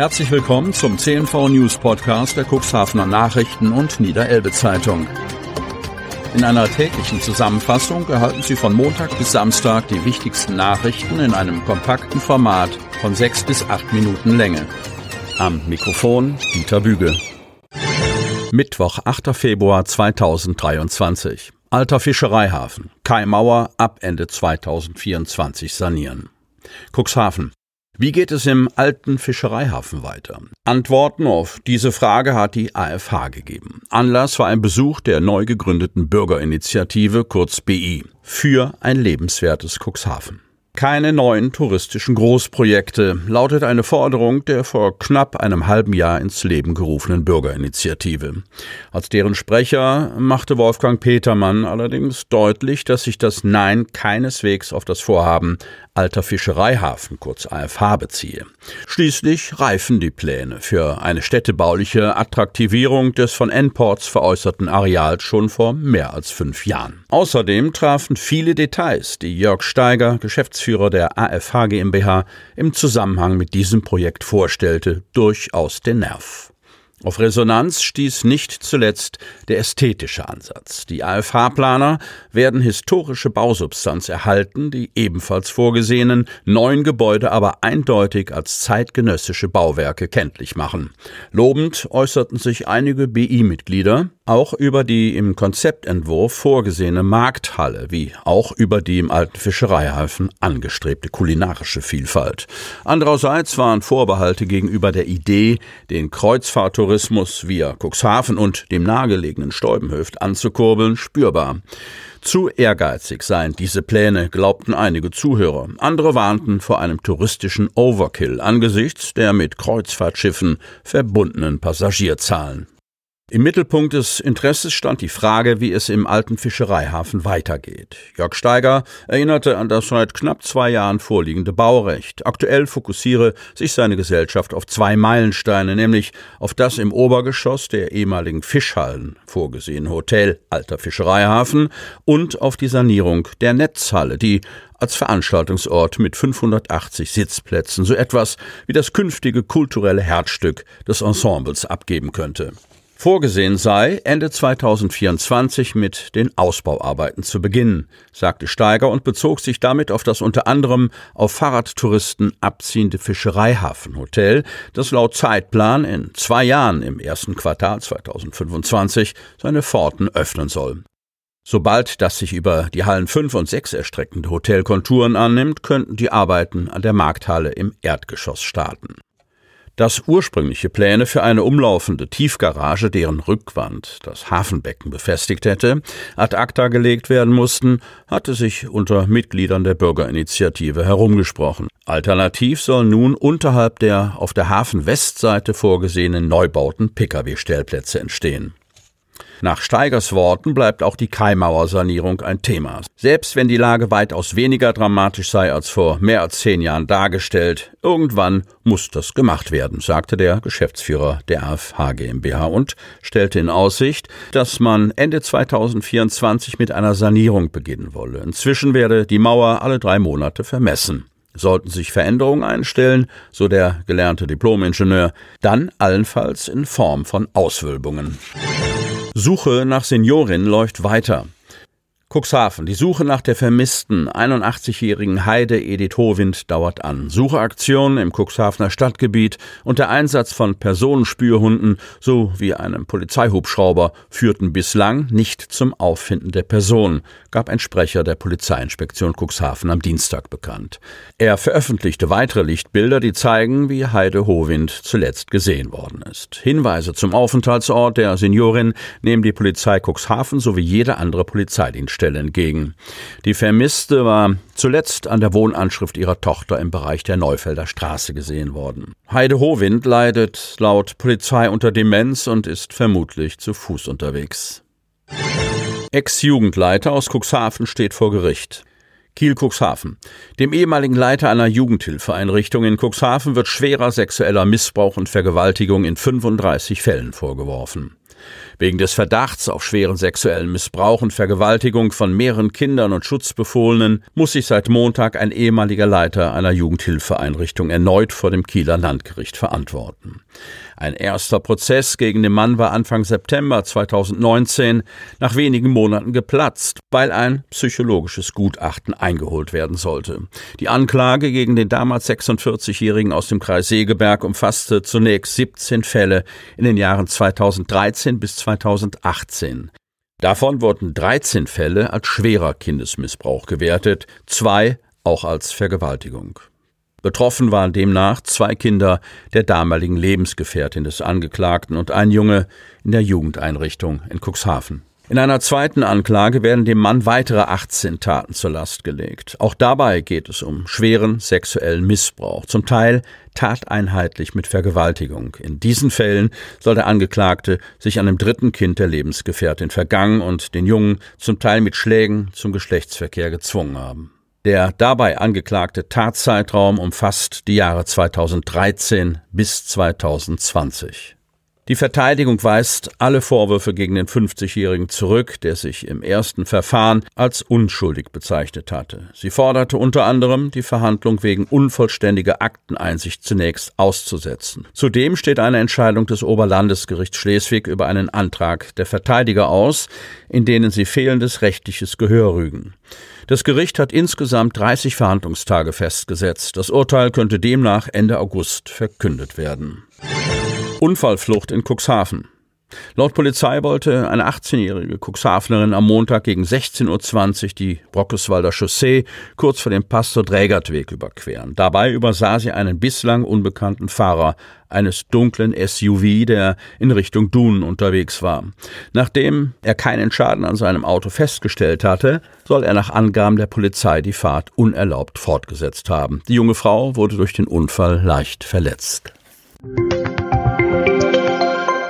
Herzlich willkommen zum CNV News Podcast der Cuxhavener Nachrichten und Niederelbe Zeitung. In einer täglichen Zusammenfassung erhalten Sie von Montag bis Samstag die wichtigsten Nachrichten in einem kompakten Format von sechs bis acht Minuten Länge. Am Mikrofon Dieter Büge. Mittwoch, 8. Februar 2023. Alter Fischereihafen. Kai Mauer ab Ende 2024 sanieren. Cuxhaven. Wie geht es im alten Fischereihafen weiter? Antworten auf diese Frage hat die AFH gegeben. Anlass war ein Besuch der neu gegründeten Bürgerinitiative, kurz BI, für ein lebenswertes Cuxhaven. Keine neuen touristischen Großprojekte lautet eine Forderung der vor knapp einem halben Jahr ins Leben gerufenen Bürgerinitiative. Als deren Sprecher machte Wolfgang Petermann allerdings deutlich, dass sich das Nein keineswegs auf das Vorhaben Alter Fischereihafen, kurz AFH, beziehe. Schließlich reifen die Pläne für eine städtebauliche Attraktivierung des von N-Ports veräußerten Areals schon vor mehr als fünf Jahren. Außerdem trafen viele Details, die Jörg Steiger, Geschäftsführer der AFH GmbH, im Zusammenhang mit diesem Projekt vorstellte, durchaus den Nerv. Auf Resonanz stieß nicht zuletzt der ästhetische Ansatz. Die AFH-Planer werden historische Bausubstanz erhalten, die ebenfalls vorgesehenen neuen Gebäude aber eindeutig als zeitgenössische Bauwerke kenntlich machen. Lobend äußerten sich einige BI-Mitglieder, auch über die im Konzeptentwurf vorgesehene Markthalle, wie auch über die im alten Fischereihafen angestrebte kulinarische Vielfalt. Andererseits waren Vorbehalte gegenüber der Idee, den Kreuzfahrttourismus via Cuxhaven und dem nahegelegenen Steubenhöft anzukurbeln, spürbar. Zu ehrgeizig seien diese Pläne, glaubten einige Zuhörer. Andere warnten vor einem touristischen Overkill angesichts der mit Kreuzfahrtschiffen verbundenen Passagierzahlen. Im Mittelpunkt des Interesses stand die Frage, wie es im alten Fischereihafen weitergeht. Jörg Steiger erinnerte an das seit knapp zwei Jahren vorliegende Baurecht. Aktuell fokussiere sich seine Gesellschaft auf zwei Meilensteine, nämlich auf das im Obergeschoss der ehemaligen Fischhallen vorgesehene Hotel Alter Fischereihafen und auf die Sanierung der Netzhalle, die als Veranstaltungsort mit 580 Sitzplätzen so etwas wie das künftige kulturelle Herzstück des Ensembles abgeben könnte. Vorgesehen sei, Ende 2024 mit den Ausbauarbeiten zu beginnen, sagte Steiger und bezog sich damit auf das unter anderem auf Fahrradtouristen abziehende Fischereihafenhotel, das laut Zeitplan in zwei Jahren im ersten Quartal 2025 seine Pforten öffnen soll. Sobald das sich über die Hallen 5 und 6 erstreckende Hotel Konturen annimmt, könnten die Arbeiten an der Markthalle im Erdgeschoss starten dass ursprüngliche Pläne für eine umlaufende Tiefgarage, deren Rückwand das Hafenbecken befestigt hätte, ad acta gelegt werden mussten, hatte sich unter Mitgliedern der Bürgerinitiative herumgesprochen. Alternativ sollen nun unterhalb der auf der Hafenwestseite vorgesehenen Neubauten Pkw-Stellplätze entstehen. Nach Steigers Worten bleibt auch die Kaimauer-Sanierung ein Thema. Selbst wenn die Lage weitaus weniger dramatisch sei als vor mehr als zehn Jahren dargestellt, irgendwann muss das gemacht werden, sagte der Geschäftsführer der AFH GmbH und stellte in Aussicht, dass man Ende 2024 mit einer Sanierung beginnen wolle. Inzwischen werde die Mauer alle drei Monate vermessen. Sollten sich Veränderungen einstellen, so der gelernte Diplomingenieur, dann allenfalls in Form von Auswölbungen. Suche nach Seniorin läuft weiter. Cuxhaven. Die Suche nach der vermissten 81-jährigen Heide Edith Howind dauert an. Sucheaktionen im Cuxhavener Stadtgebiet und der Einsatz von Personenspürhunden sowie einem Polizeihubschrauber führten bislang nicht zum Auffinden der Person, gab ein Sprecher der Polizeiinspektion Cuxhaven am Dienstag bekannt. Er veröffentlichte weitere Lichtbilder, die zeigen, wie Heide Howind zuletzt gesehen worden ist. Hinweise zum Aufenthaltsort der Seniorin nehmen die Polizei Cuxhaven sowie jede andere Polizeidienst Stelle entgegen. Die Vermisste war zuletzt an der Wohnanschrift ihrer Tochter im Bereich der Neufelder Straße gesehen worden. Heide Hohwind leidet laut Polizei unter Demenz und ist vermutlich zu Fuß unterwegs. Ex-Jugendleiter aus Cuxhaven steht vor Gericht. Kiel-Cuxhaven. Dem ehemaligen Leiter einer Jugendhilfeeinrichtung in Cuxhaven wird schwerer sexueller Missbrauch und Vergewaltigung in 35 Fällen vorgeworfen. Wegen des Verdachts auf schweren sexuellen Missbrauch und Vergewaltigung von mehreren Kindern und Schutzbefohlenen muss sich seit Montag ein ehemaliger Leiter einer Jugendhilfeeinrichtung erneut vor dem Kieler Landgericht verantworten. Ein erster Prozess gegen den Mann war Anfang September 2019 nach wenigen Monaten geplatzt, weil ein psychologisches Gutachten eingeholt werden sollte. Die Anklage gegen den damals 46-Jährigen aus dem Kreis Segeberg umfasste zunächst 17 Fälle in den Jahren 2013 bis 2018. Davon wurden 13 Fälle als schwerer Kindesmissbrauch gewertet, zwei auch als Vergewaltigung. Betroffen waren demnach zwei Kinder der damaligen Lebensgefährtin des Angeklagten und ein Junge in der Jugendeinrichtung in Cuxhaven. In einer zweiten Anklage werden dem Mann weitere 18 Taten zur Last gelegt. Auch dabei geht es um schweren sexuellen Missbrauch, zum Teil tateinheitlich mit Vergewaltigung. In diesen Fällen soll der Angeklagte sich an dem dritten Kind der Lebensgefährtin vergangen und den Jungen zum Teil mit Schlägen zum Geschlechtsverkehr gezwungen haben. Der dabei angeklagte Tatzeitraum umfasst die Jahre 2013 bis 2020. Die Verteidigung weist alle Vorwürfe gegen den 50-Jährigen zurück, der sich im ersten Verfahren als unschuldig bezeichnet hatte. Sie forderte unter anderem, die Verhandlung wegen unvollständiger Akteneinsicht zunächst auszusetzen. Zudem steht eine Entscheidung des Oberlandesgerichts Schleswig über einen Antrag der Verteidiger aus, in denen sie fehlendes rechtliches Gehör rügen. Das Gericht hat insgesamt 30 Verhandlungstage festgesetzt. Das Urteil könnte demnach Ende August verkündet werden. Unfallflucht in Cuxhaven. Laut Polizei wollte eine 18-jährige Cuxhavenerin am Montag gegen 16.20 Uhr die Brockeswalder Chaussee kurz vor dem Pastor-Drägertweg überqueren. Dabei übersah sie einen bislang unbekannten Fahrer eines dunklen SUV, der in Richtung Dunen unterwegs war. Nachdem er keinen Schaden an seinem Auto festgestellt hatte, soll er nach Angaben der Polizei die Fahrt unerlaubt fortgesetzt haben. Die junge Frau wurde durch den Unfall leicht verletzt.